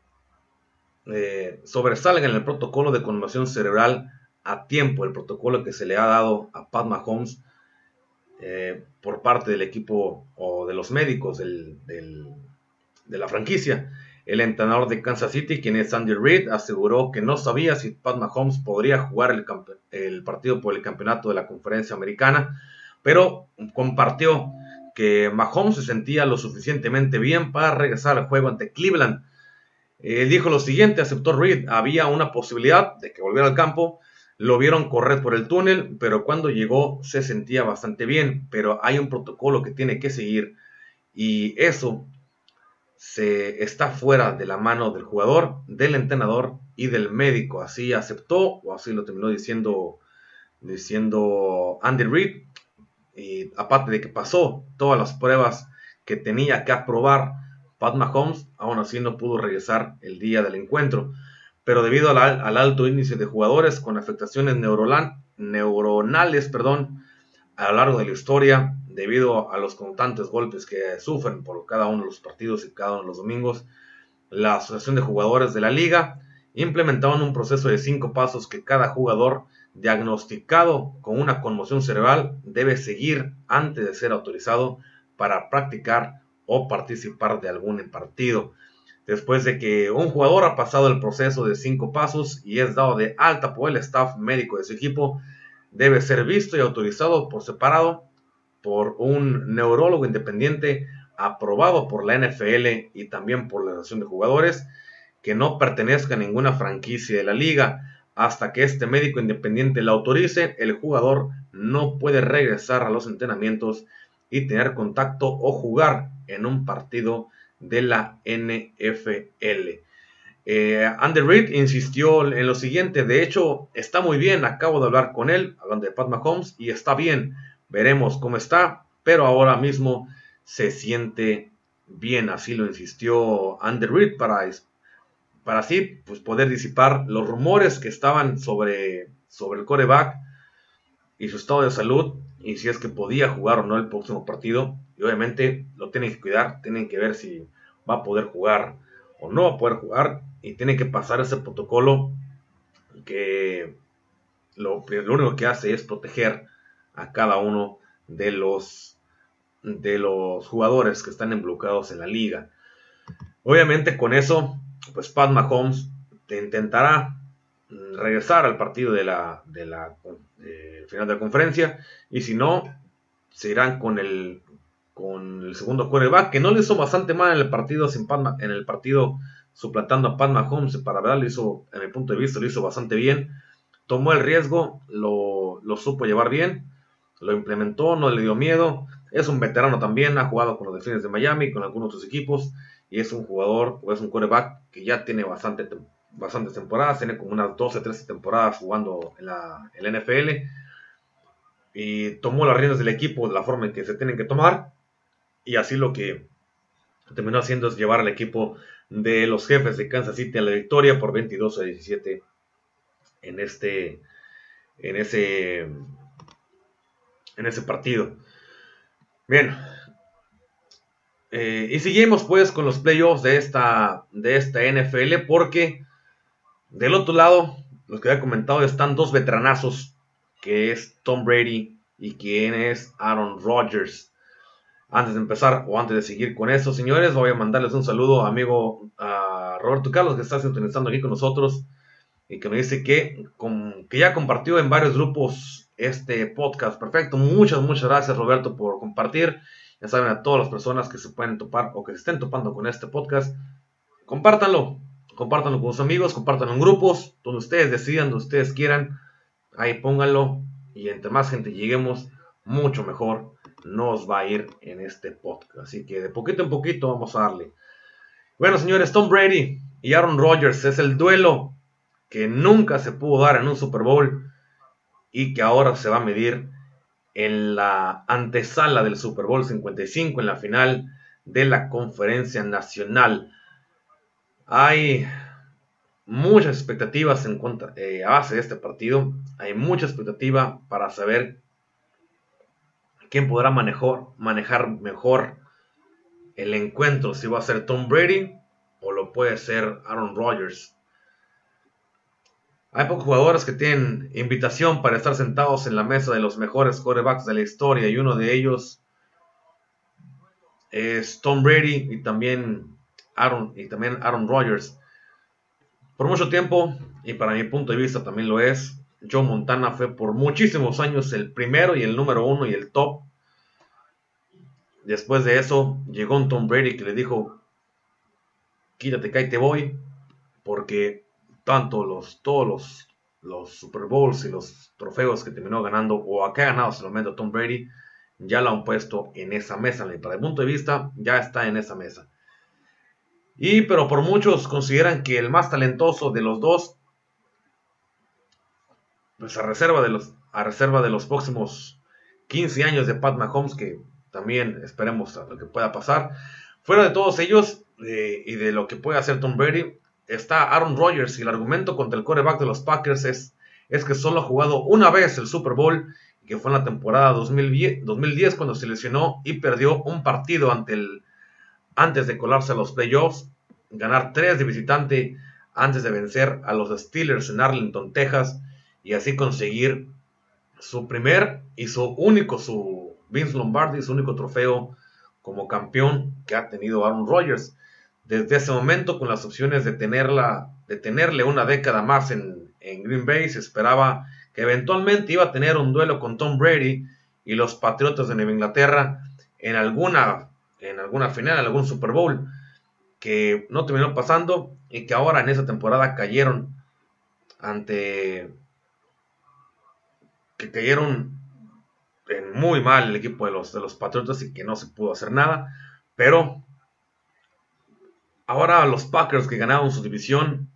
eh, en el protocolo de conmoción cerebral a tiempo, el protocolo que se le ha dado a Pat Mahomes eh, por parte del equipo o de los médicos de la franquicia. El entrenador de Kansas City, quien es Andy Reid, aseguró que no sabía si Pat Mahomes podría jugar el, partido por el campeonato de la conferencia americana, pero compartió que Mahomes se sentía lo suficientemente bien para regresar al juego ante Cleveland. dijo lo siguiente, aceptó Reid, había una posibilidad de que volviera al campo, lo vieron correr por el túnel, pero cuando llegó se sentía bastante bien, pero hay un protocolo que tiene que seguir y eso se está fuera de la mano del jugador, del entrenador y del médico. Así aceptó, o así lo terminó diciendo, diciendo Andy Reid. Y aparte de que pasó todas las pruebas que tenía que aprobar Pat Mahomes, aún así no pudo regresar el día del encuentro. Pero debido al, al alto índice de jugadores con afectaciones neuronales perdón, a lo largo de la historia, debido a los constantes golpes que sufren por cada uno de los partidos y cada uno de los domingos, la Asociación de Jugadores de la Liga implementaron un proceso de cinco pasos que cada jugador diagnosticado con una conmoción cerebral debe seguir antes de ser autorizado para practicar o participar de algún partido. Después de que un jugador ha pasado el proceso de cinco pasos y es dado de alta por el staff médico de su equipo, debe ser visto y autorizado por separado por un neurólogo independiente aprobado por la NFL y también por la Asociación de Jugadores que no pertenezca a ninguna franquicia de la liga. Hasta que este médico independiente lo autorice, el jugador no puede regresar a los entrenamientos y tener contacto o jugar en un partido de la NFL. Eh, Reid insistió en lo siguiente, de hecho está muy bien, acabo de hablar con él, hablando de Pat Mahomes, y está bien, Veremos cómo está, pero ahora mismo se siente bien, así lo insistió Andy Reid para, para así pues, poder disipar los rumores que estaban sobre, sobre el coreback y su estado de salud y si es que podía jugar o no el próximo partido. Y obviamente lo tienen que cuidar, tienen que ver si va a poder jugar o no va a poder jugar y tienen que pasar ese protocolo que lo, lo único que hace es proteger a cada uno de los, de los jugadores que están involucrados en la liga. Obviamente con eso, pues Pat Mahomes intentará regresar al partido de la, de la final de la conferencia y si no, se irán con el, con el segundo quarterback que no le hizo bastante mal en el partido sin en el partido suplantando a Pat Mahomes para verdad lo hizo en mi punto de vista lo hizo bastante bien tomó el riesgo lo, lo supo llevar bien lo implementó, no le dio miedo. Es un veterano también, ha jugado con los Delfines de Miami, con algunos otros equipos, y es un jugador, o es un quarterback que ya tiene bastante, bastantes temporadas, tiene como unas 12, 13 temporadas jugando en la, NFL, y tomó las riendas del equipo de la forma en que se tienen que tomar, y así lo que terminó haciendo es llevar al equipo de los jefes de Kansas City a la victoria por 22 a 17 en este en ese en ese partido. Bien. Eh, y seguimos pues con los playoffs de esta, de esta NFL porque Del otro lado, los que había comentado, están dos veteranazos, que es Tom Brady y quien es Aaron Rodgers. Antes de empezar o antes de seguir con esto, señores, voy a mandarles un saludo amigo a Roberto Carlos que está sintonizando aquí con nosotros y que me dice que, que ya compartió en varios grupos este podcast. Perfecto, muchas, muchas gracias Roberto por compartir. Ya saben, a todas las personas que se pueden topar o que se estén topando con este podcast, compártanlo, compártanlo con sus amigos, compártanlo en grupos, donde ustedes decidan, donde ustedes quieran, ahí pónganlo y entre más gente lleguemos, mucho mejor nos va a ir en este podcast. Así que de poquito en poquito vamos a darle. Bueno, señores, Tom Brady y Aaron Rodgers es el duelo que nunca se pudo dar en un Super Bowl y que ahora se va a medir en la antesala del Super Bowl 55, en la final de la conferencia nacional. Hay muchas expectativas en contra, eh, a base de este partido. Hay mucha expectativa para saber quién podrá manejar mejor el encuentro. Si va a ser Tom Brady o lo puede ser Aaron Rodgers. Hay pocos jugadores que tienen invitación para estar sentados en la mesa de los mejores quarterbacks de la historia y uno de ellos es Tom Brady y también Aaron, y también Aaron Rodgers. Por mucho tiempo, y para mi punto de vista también lo es, Joe Montana fue por muchísimos años el primero y el número uno y el top. Después de eso, llegó un Tom Brady que le dijo, quítate que ahí te voy, porque tanto los, todos los, los Super Bowls y los trofeos que terminó ganando o a que ha ganado hasta el momento Tom Brady, ya lo han puesto en esa mesa. Para el punto de vista, ya está en esa mesa. Y pero por muchos consideran que el más talentoso de los dos, pues a reserva de los, a reserva de los próximos 15 años de Pat Mahomes, que también esperemos lo que pueda pasar. Fuera de todos ellos eh, y de lo que puede hacer Tom Brady, está Aaron Rodgers y el argumento contra el coreback de los Packers es, es que solo ha jugado una vez el Super Bowl, que fue en la temporada 2010, 2010 cuando se lesionó y perdió un partido antes de colarse a los playoffs, ganar tres de visitante antes de vencer a los Steelers en Arlington, Texas, y así conseguir su primer y su único, su Vince Lombardi, su único trofeo como campeón que ha tenido Aaron Rodgers desde ese momento con las opciones de, tenerla, de tenerle una década más en, Green Bay. Se esperaba que eventualmente iba a tener un duelo con Tom Brady y los Patriotas de Nueva Inglaterra en alguna, en alguna final, en algún Super Bowl, que no terminó pasando y que ahora en esa temporada cayeron ante que cayeron en muy mal el equipo de los, de los Patriotas y que no se pudo hacer nada, pero Ahora los Packers que ganaron su división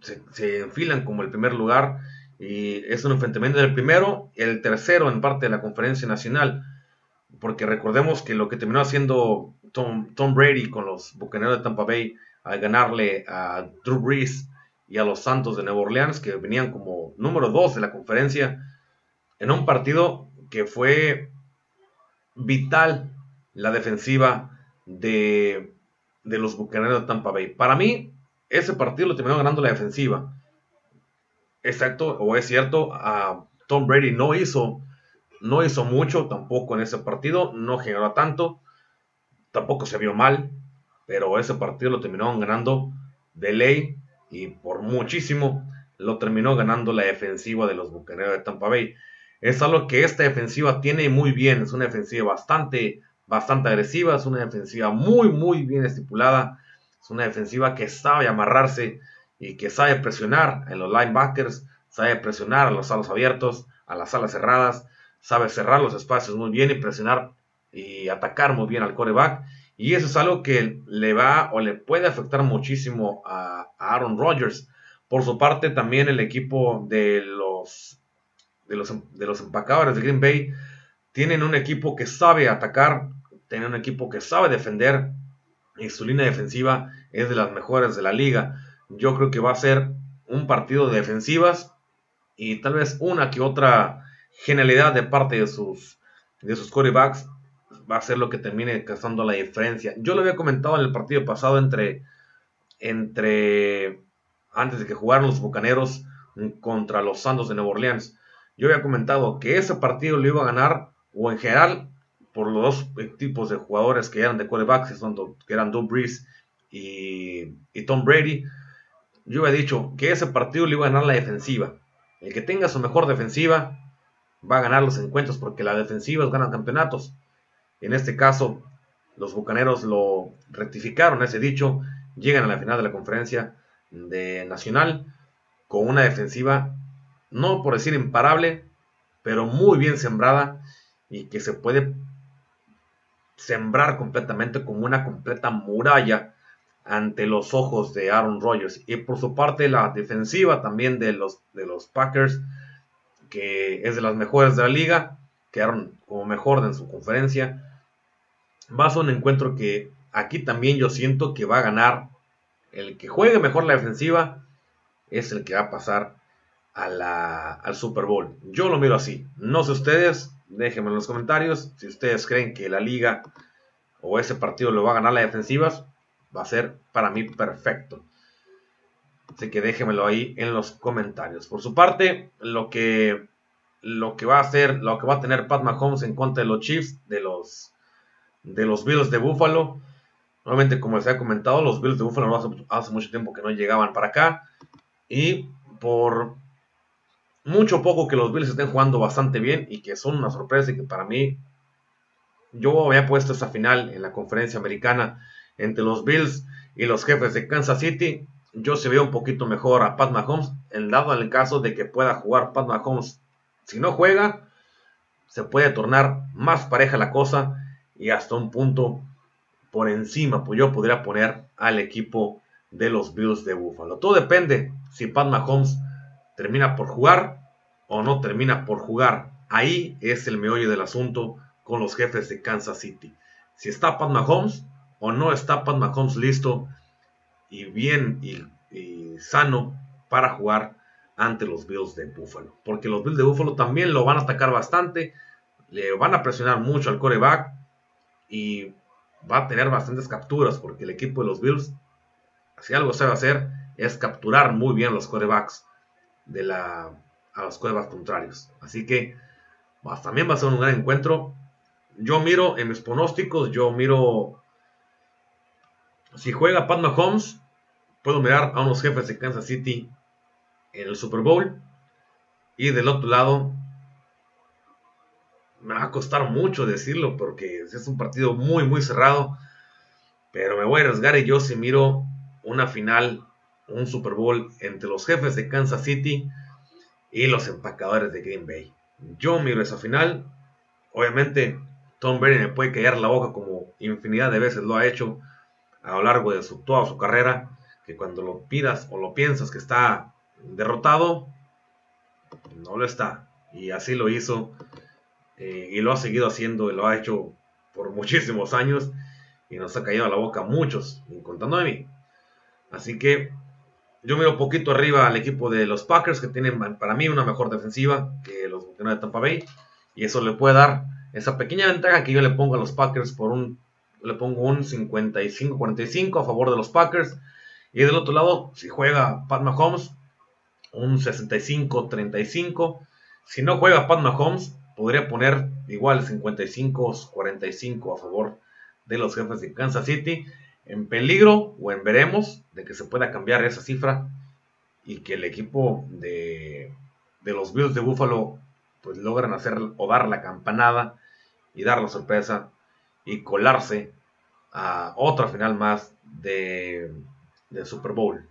se, enfilan como el primer lugar y es un enfrentamiento del primero y el tercero en parte de la conferencia nacional. Porque recordemos que lo que terminó haciendo Tom, Brady con los Bucaneros de Tampa Bay al ganarle a Drew Brees y a los Santos de Nueva Orleans, que venían como número 2 de la conferencia, en un partido que fue vital la defensiva de de los Bucaneros de Tampa Bay. Para mí, ese partido lo terminó ganando la defensiva. Exacto, o es cierto, a Tom Brady no hizo, no hizo mucho tampoco en ese partido, no generó tanto, tampoco se vio mal, pero ese partido lo terminó ganando de ley y por muchísimo lo terminó ganando la defensiva de los Bucaneros de Tampa Bay. Es algo que esta defensiva tiene muy bien, es una defensiva bastante bastante agresiva, es una defensiva muy, muy bien estipulada, es una defensiva que sabe amarrarse y que sabe presionar en los linebackers, sabe presionar a los alas abiertos, a las alas cerradas, sabe cerrar los espacios muy bien y presionar y atacar muy bien al coreback. Y eso es algo que le va o le puede afectar muchísimo a, Aaron Rodgers. Por su parte, también el equipo de los, de los, de los empacadores de Green Bay tienen un equipo que sabe atacar, tiene un equipo que sabe defender y su línea defensiva es de las mejores de la liga. Yo creo que va a ser un partido de defensivas y tal vez una que otra genialidad de parte de sus, de sus quarterbacks va a ser lo que termine causando la diferencia. Yo lo había comentado en el partido pasado entre, entre antes de que jugaran los Bucaneros contra los Santos de Nueva Orleans. Yo había comentado que ese partido lo iba a ganar, o en general, por los dos tipos de jugadores que eran de quarterbacks, que eran Doug Brees y, y Tom Brady. Yo había dicho que ese partido lo iba a ganar la defensiva. El que tenga su mejor defensiva va a ganar los encuentros porque las defensivas ganan campeonatos. En este caso, los Bucaneros lo rectificaron ese dicho, llegan a la final de la conferencia de Nacional con una defensiva, no por decir imparable, pero muy bien sembrada y que se puede sembrar completamente como una completa muralla ante los ojos de Aaron Rodgers. Y por su parte, la defensiva también de los, de los Packers, que es de las mejores de la liga, quedaron como mejor en su conferencia. Va a ser un encuentro que aquí también yo siento que va a ganar el que juegue mejor la defensiva, es el que va a pasar a la, al Super Bowl. Yo lo miro así. No sé ustedes, déjenme en los comentarios si ustedes creen que la liga o ese partido lo va a ganar la defensiva va a ser para mí perfecto. Así que déjenmelo ahí en los comentarios. Por su parte, lo que, lo que va a hacer, lo que va a tener Pat Mahomes en contra de los Chiefs, de los, de los Bills de Buffalo. Nuevamente, como les he comentado, los Bills de Buffalo hace, hace mucho tiempo que no llegaban para acá. Y por mucho poco que los Bills estén jugando bastante bien y que son una sorpresa y que para mí yo había puesto esa final en la conferencia americana entre los Bills y los jefes de Kansas City. Yo se veo un poquito mejor a Pat Mahomes, en dado el caso de que pueda jugar Pat Mahomes. Si no juega, se puede tornar más pareja la cosa y hasta un punto por encima, pues yo podría poner al equipo de los Bills de Buffalo. Todo depende si Pat Mahomes termina por jugar o no termina por jugar. Ahí es el meollo del asunto con los jefes de Kansas City. Si está Pat Mahomes, o no está Pat Mahomes listo y bien y, sano para jugar ante los Bills de Buffalo. Porque los Bills de Buffalo también lo van a atacar bastante, le van a presionar mucho al coreback y va a tener bastantes capturas porque el equipo de los Bills, si algo sabe hacer, es capturar muy bien los corebacks de la, a los corebacks contrarios. Así que también va a ser un gran encuentro. Yo miro en mis pronósticos, yo miro si juega Pat Mahomes, puedo mirar a unos jefes de Kansas City en el Super Bowl. Y del otro lado, me va a costar mucho decirlo porque es un partido muy, muy cerrado. Pero me voy a arriesgar y yo si miro una final, un Super Bowl entre los jefes de Kansas City y los empacadores de Green Bay. Yo miro esa final. Obviamente, Tom Brady me puede callar la boca como infinidad de veces lo ha hecho a lo largo de su, toda su carrera, que cuando lo pidas o lo piensas que está derrotado, no lo está. Y así lo hizo eh, y lo ha seguido haciendo y lo ha hecho por muchísimos años y nos ha caído a la boca muchos, contando de mí. Así que yo miro poquito arriba al equipo de los Packers que tienen para mí una mejor defensiva que los de Tampa Bay y eso le puede dar esa pequeña ventaja que yo le pongo a los Packers por un le pongo un 55-45 a favor de los Packers. Y del otro lado, si juega Pat Mahomes, un 65-35. Si no juega Pat Mahomes, podría poner igual 55-45 a favor de los jefes de Kansas City. En peligro, o en veremos, de que se pueda cambiar esa cifra y que el equipo de, de los Bills de Buffalo pues logran hacer o dar la campanada y dar la sorpresa y colarse a otra final más de, Super Bowl.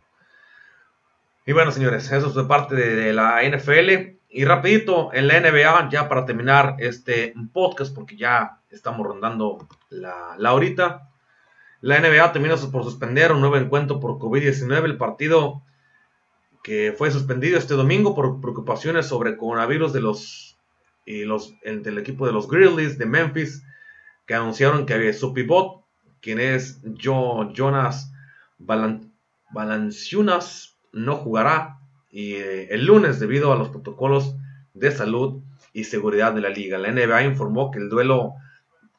Y bueno, señores, eso es de parte de, la NFL. Y rapidito, en la NBA, ya para terminar este podcast, porque ya estamos rondando la, la horita. La NBA termina por suspender un nuevo encuentro por COVID-19. El partido que fue suspendido este domingo por preocupaciones sobre coronavirus de los, y del equipo de los Grizzlies de Memphis que anunciaron que su pivot, quien es Jonas Balanciunas, no jugará y, eh, el lunes debido a los protocolos de salud y seguridad de la liga. La NBA informó que el duelo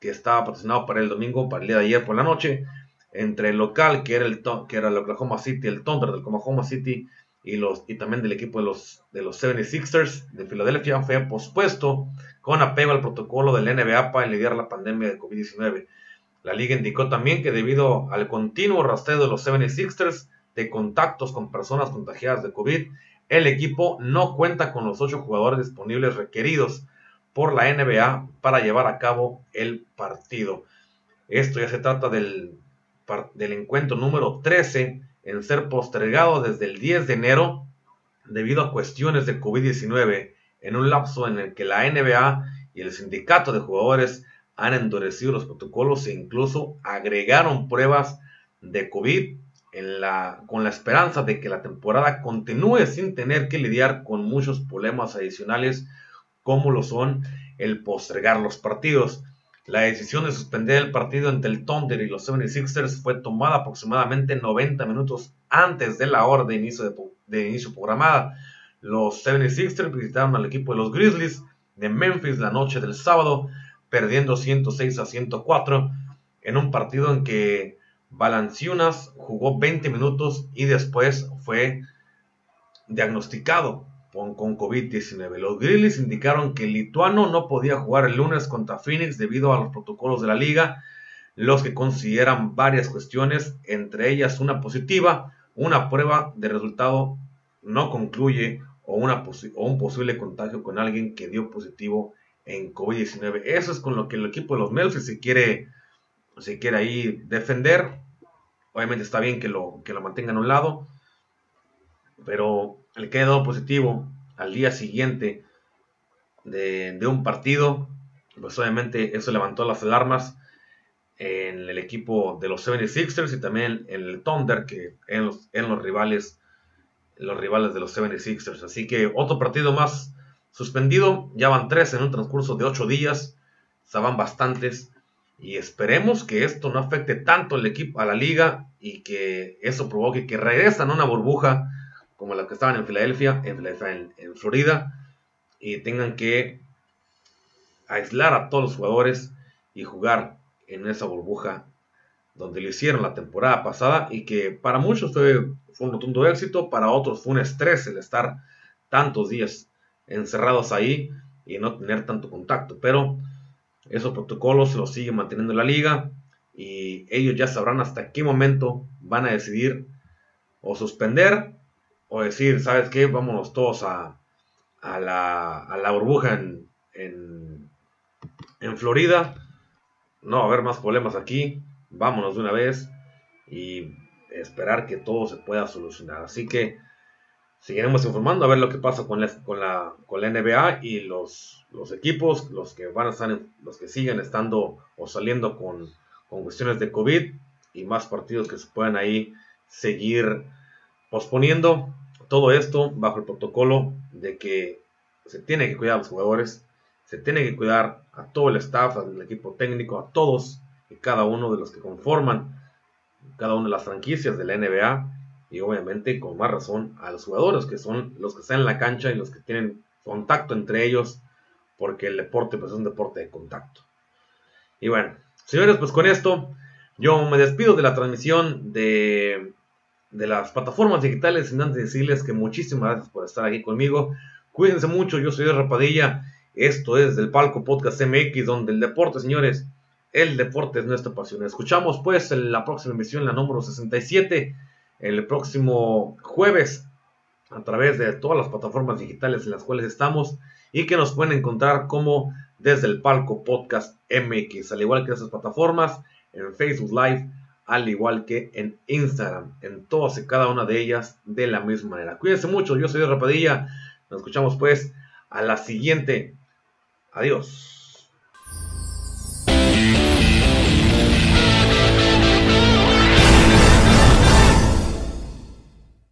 que estaba patrocinado para el domingo, para el día de ayer por la noche, entre el local, que era el, que era el Oklahoma City, el Thunder del Oklahoma City, y, los, y también del equipo de los, de los 76ers de Filadelfia, fue pospuesto con apego al protocolo del NBA para lidiar la pandemia de COVID-19. La liga indicó también que debido al continuo rastreo de los 76ers de contactos con personas contagiadas de COVID, el equipo no cuenta con los ocho jugadores disponibles requeridos por la NBA para llevar a cabo el partido. Esto ya se trata del, del encuentro número 13 en ser postergado desde el 10 de enero debido a cuestiones de COVID-19 en un lapso en el que la NBA y el sindicato de jugadores han endurecido los protocolos e incluso agregaron pruebas de COVID con la esperanza de que la temporada continúe sin tener que lidiar con muchos problemas adicionales como lo son el postergar los partidos. La decisión de suspender el partido entre el Thunder y los 76ers fue tomada aproximadamente 90 minutos antes de la hora de inicio, de, inicio programada. Los 76ers visitaron al equipo de los Grizzlies de Memphis la noche del sábado, perdiendo 106 a 104 en un partido en que Balanciunas jugó 20 minutos y después fue diagnosticado con, COVID-19. Los Grizzlies indicaron que el lituano no podía jugar el lunes contra Phoenix debido a los protocolos de la liga, los que consideran varias cuestiones, entre ellas una positiva, una prueba de resultado no concluye o, un posible contagio con alguien que dio positivo en COVID-19. Eso es con lo que el equipo de los Memphis se quiere, se quiere ahí defender. Obviamente está bien que lo, que lo mantengan a un lado, pero el que dado positivo al día siguiente de, un partido, pues obviamente eso levantó las alarmas en el equipo de los 76ers y también en el Thunder, que en los, en los rivales los rivales de los 76ers. Así que otro partido más suspendido. Ya van tres en un transcurso de ocho días. O van bastantes. Y esperemos que esto no afecte tanto al equipo, a la liga y que eso provoque que regresan a una burbuja como la que estaban en Filadelfia, en, Florida, y tengan que aislar a todos los jugadores y jugar en esa burbuja donde lo hicieron la temporada pasada y que para muchos fue, un rotundo éxito, para otros fue un estrés el estar tantos días encerrados ahí y no tener tanto contacto. Pero esos protocolos los sigue manteniendo la liga y ellos ya sabrán hasta qué momento van a decidir o suspender o decir, ¿sabes qué? Vámonos todos a, a, la, a la, burbuja en, en, en, Florida. No va a haber más problemas aquí. Vámonos de una vez y esperar que todo se pueda solucionar. Así que seguiremos informando a ver lo que pasa con la, con la, con la NBA y los, los equipos, los que van a estar, los que siguen estando o saliendo con, con cuestiones de COVID y más partidos que se puedan ahí seguir posponiendo todo esto bajo el protocolo de que se tiene que cuidar a los jugadores, se tiene que cuidar a todo el staff, al equipo técnico, a todos y cada uno de los que conforman cada una de las franquicias de la NBA y obviamente con más razón a los jugadores que son los que están en la cancha y los que tienen contacto entre ellos porque el deporte pues es un deporte de contacto. Y bueno, señores, pues con esto yo me despido de la transmisión de de las plataformas digitales, sin antes decirles que muchísimas gracias por estar aquí conmigo. Cuídense mucho, yo soy Rapadilla. Esto es del Palco Podcast MX, donde el deporte, señores, el deporte es nuestra pasión. Escuchamos pues en la próxima emisión, la número 67, el próximo jueves, a través de todas las plataformas digitales en las cuales estamos y que nos pueden encontrar como desde el Palco Podcast MX, al igual que esas plataformas, en Facebook Live, al igual que en Instagram, en todas y cada una de ellas de la misma manera. Cuídense mucho, yo soy Rapadilla, nos escuchamos pues a la siguiente. Adiós.